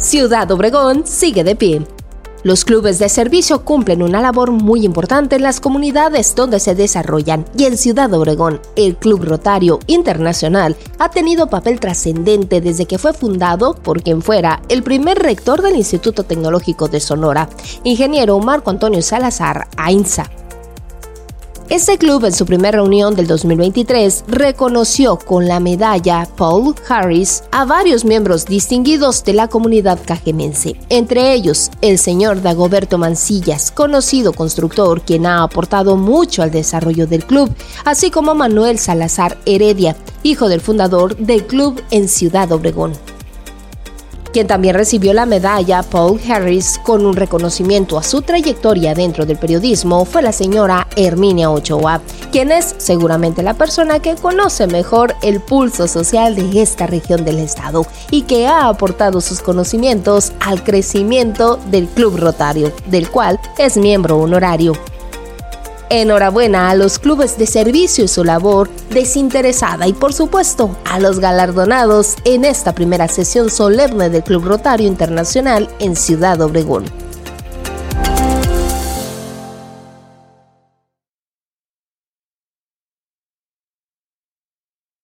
Ciudad Obregón sigue de pie. Los clubes de servicio cumplen una labor muy importante en las comunidades donde se desarrollan y en Ciudad Obregón, el Club Rotario Internacional ha tenido papel trascendente desde que fue fundado por quien fuera el primer rector del Instituto Tecnológico de Sonora, ingeniero Marco Antonio Salazar Ainza. Este club en su primera reunión del 2023 reconoció con la medalla Paul Harris a varios miembros distinguidos de la comunidad cajemense, entre ellos el señor Dagoberto Mancillas, conocido constructor quien ha aportado mucho al desarrollo del club, así como Manuel Salazar Heredia, hijo del fundador del club en Ciudad Obregón. Quien también recibió la medalla Paul Harris con un reconocimiento a su trayectoria dentro del periodismo fue la señora Herminia Ochoa, quien es seguramente la persona que conoce mejor el pulso social de esta región del estado y que ha aportado sus conocimientos al crecimiento del Club Rotario, del cual es miembro honorario. Enhorabuena a los clubes de servicio y su labor desinteresada y por supuesto a los galardonados en esta primera sesión solemne del Club Rotario Internacional en Ciudad Obregón.